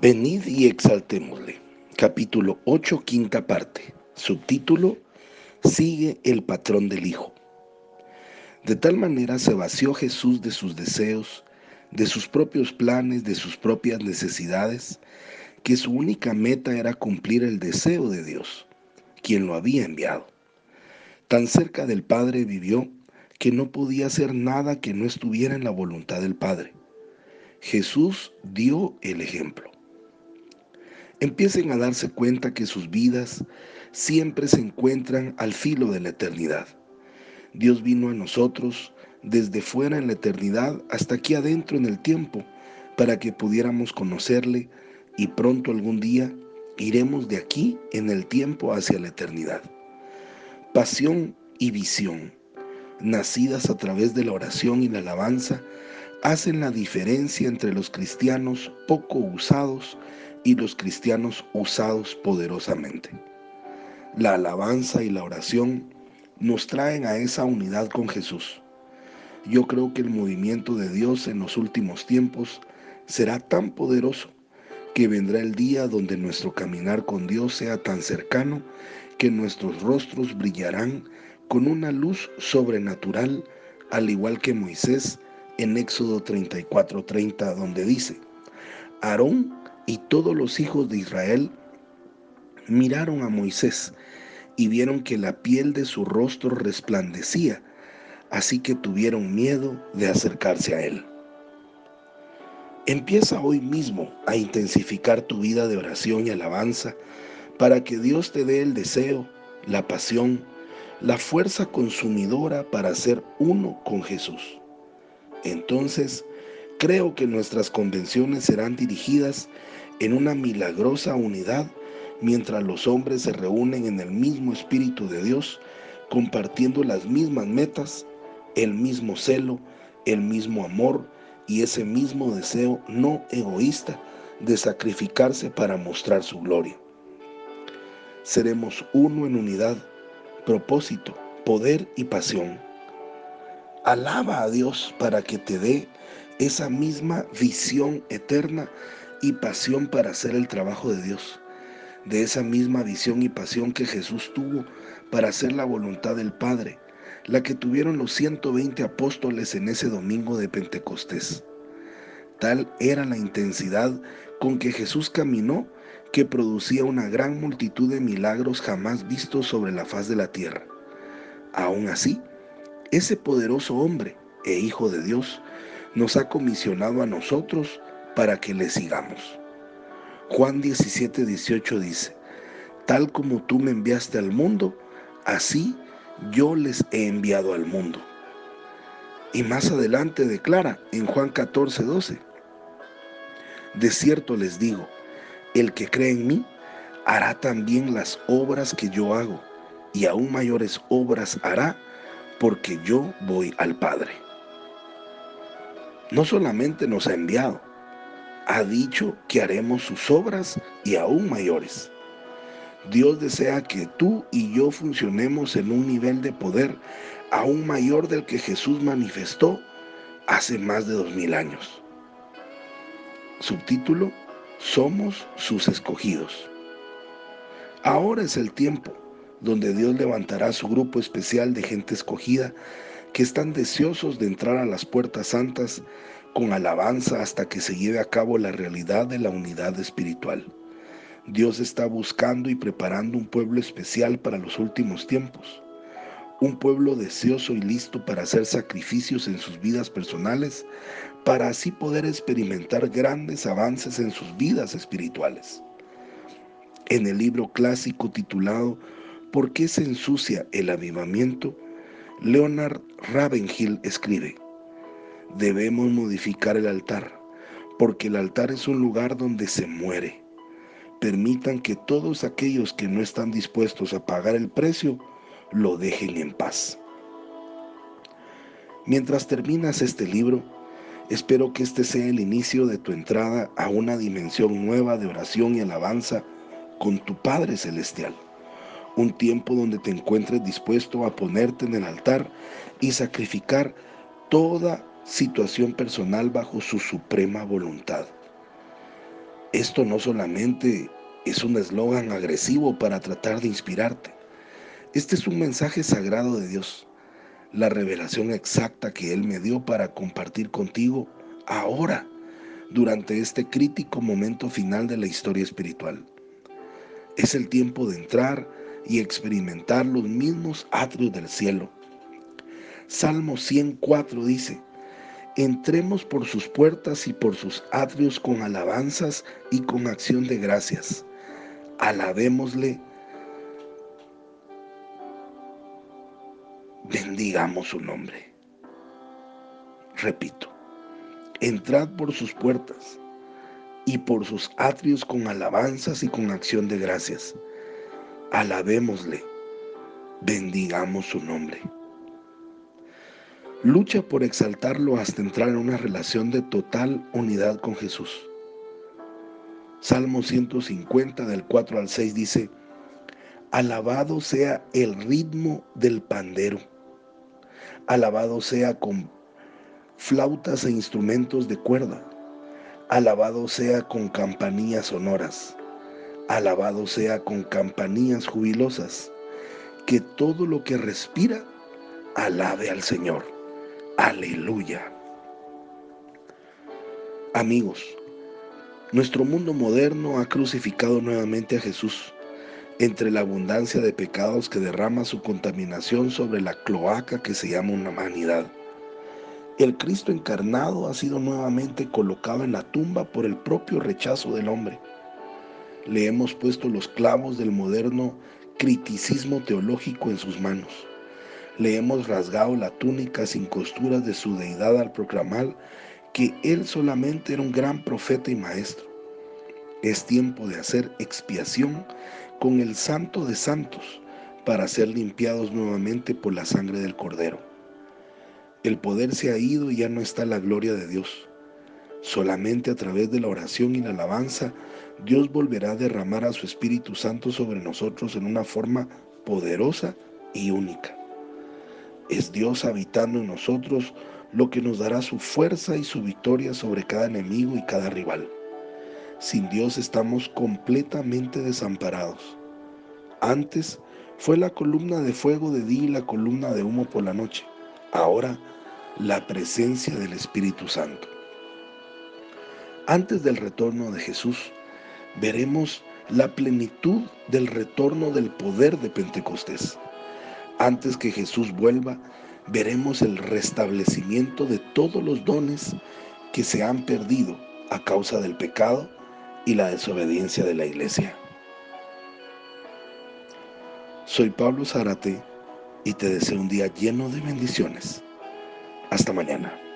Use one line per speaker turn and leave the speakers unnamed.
Venid y exaltémosle. Capítulo 8, quinta parte. Subtítulo, Sigue el patrón del Hijo. De tal manera se vació Jesús de sus deseos, de sus propios planes, de sus propias necesidades, que su única meta era cumplir el deseo de Dios, quien lo había enviado. Tan cerca del Padre vivió que no podía hacer nada que no estuviera en la voluntad del Padre. Jesús dio el ejemplo. Empiecen a darse cuenta que sus vidas siempre se encuentran al filo de la eternidad. Dios vino a nosotros desde fuera en la eternidad hasta aquí adentro en el tiempo para que pudiéramos conocerle y pronto algún día iremos de aquí en el tiempo hacia la eternidad. Pasión y visión, nacidas a través de la oración y la alabanza, hacen la diferencia entre los cristianos poco usados y los cristianos usados poderosamente. La alabanza y la oración nos traen a esa unidad con Jesús. Yo creo que el movimiento de Dios en los últimos tiempos será tan poderoso que vendrá el día donde nuestro caminar con Dios sea tan cercano que nuestros rostros brillarán con una luz sobrenatural, al igual que Moisés en Éxodo 34:30, donde dice, Aarón y todos los hijos de Israel miraron a Moisés y vieron que la piel de su rostro resplandecía, así que tuvieron miedo de acercarse a él. Empieza hoy mismo a intensificar tu vida de oración y alabanza para que Dios te dé el deseo, la pasión, la fuerza consumidora para ser uno con Jesús. Entonces, creo que nuestras convenciones serán dirigidas en una milagrosa unidad mientras los hombres se reúnen en el mismo Espíritu de Dios, compartiendo las mismas metas, el mismo celo, el mismo amor, y ese mismo deseo no egoísta de sacrificarse para mostrar su gloria. Seremos uno en unidad, propósito, poder y pasión. Alaba a Dios para que te dé esa misma visión eterna y pasión para hacer el trabajo de Dios. De esa misma visión y pasión que Jesús tuvo para hacer la voluntad del Padre la que tuvieron los 120 apóstoles en ese domingo de Pentecostés. Tal era la intensidad con que Jesús caminó que producía una gran multitud de milagros jamás vistos sobre la faz de la tierra. Aún así, ese poderoso hombre e Hijo de Dios nos ha comisionado a nosotros para que le sigamos. Juan 17, 18 dice, tal como tú me enviaste al mundo, así yo les he enviado al mundo. Y más adelante declara en Juan 14, 12, de cierto les digo, el que cree en mí hará también las obras que yo hago, y aún mayores obras hará, porque yo voy al Padre. No solamente nos ha enviado, ha dicho que haremos sus obras y aún mayores. Dios desea que tú y yo funcionemos en un nivel de poder aún mayor del que Jesús manifestó hace más de dos mil años. Subtítulo, Somos sus escogidos. Ahora es el tiempo donde Dios levantará su grupo especial de gente escogida que están deseosos de entrar a las puertas santas con alabanza hasta que se lleve a cabo la realidad de la unidad espiritual. Dios está buscando y preparando un pueblo especial para los últimos tiempos. Un pueblo deseoso y listo para hacer sacrificios en sus vidas personales, para así poder experimentar grandes avances en sus vidas espirituales. En el libro clásico titulado ¿Por qué se ensucia el avivamiento? Leonard Ravenhill escribe, debemos modificar el altar, porque el altar es un lugar donde se muere permitan que todos aquellos que no están dispuestos a pagar el precio lo dejen en paz. Mientras terminas este libro, espero que este sea el inicio de tu entrada a una dimensión nueva de oración y alabanza con tu Padre Celestial. Un tiempo donde te encuentres dispuesto a ponerte en el altar y sacrificar toda situación personal bajo su suprema voluntad. Esto no solamente es un eslogan agresivo para tratar de inspirarte. Este es un mensaje sagrado de Dios, la revelación exacta que Él me dio para compartir contigo ahora, durante este crítico momento final de la historia espiritual. Es el tiempo de entrar y experimentar los mismos atrios del cielo. Salmo 104 dice, entremos por sus puertas y por sus atrios con alabanzas y con acción de gracias. Alabémosle, bendigamos su nombre. Repito, entrad por sus puertas y por sus atrios con alabanzas y con acción de gracias alabémosle, bendigamos su nombre. Lucha por exaltarlo hasta entrar en una relación de total unidad con Jesús. Salmo 150 del 4 al 6 dice, Alabado sea el ritmo del pandero, alabado sea con flautas e instrumentos de cuerda, alabado sea con campanillas sonoras Alabado sea con campanías jubilosas, que todo lo que respira alabe al Señor. Aleluya. Amigos, nuestro mundo moderno ha crucificado nuevamente a Jesús entre la abundancia de pecados que derrama su contaminación sobre la cloaca que se llama una humanidad. El Cristo encarnado ha sido nuevamente colocado en la tumba por el propio rechazo del hombre le hemos puesto los clavos del moderno criticismo teológico en sus manos. Le hemos rasgado la túnica sin costuras de su deidad al proclamar que él solamente era un gran profeta y maestro. Es tiempo de hacer expiación con el santo de santos para ser limpiados nuevamente por la sangre del cordero. El poder se ha ido y ya no está la gloria de Dios. Solamente a través de la oración y la alabanza, Dios volverá a derramar a su Espíritu Santo sobre nosotros en una forma poderosa y única. Es Dios habitando en nosotros lo que nos dará su fuerza y su victoria sobre cada enemigo y cada rival. Sin Dios estamos completamente desamparados. Antes fue la columna de fuego de día y la columna de humo por la noche. Ahora la presencia del Espíritu Santo. Antes del retorno de Jesús, veremos la plenitud del retorno del poder de Pentecostés. Antes que Jesús vuelva, veremos el restablecimiento de todos los dones que se han perdido a causa del pecado y la desobediencia de la iglesia. Soy Pablo Zárate y te deseo un día lleno de bendiciones. Hasta mañana.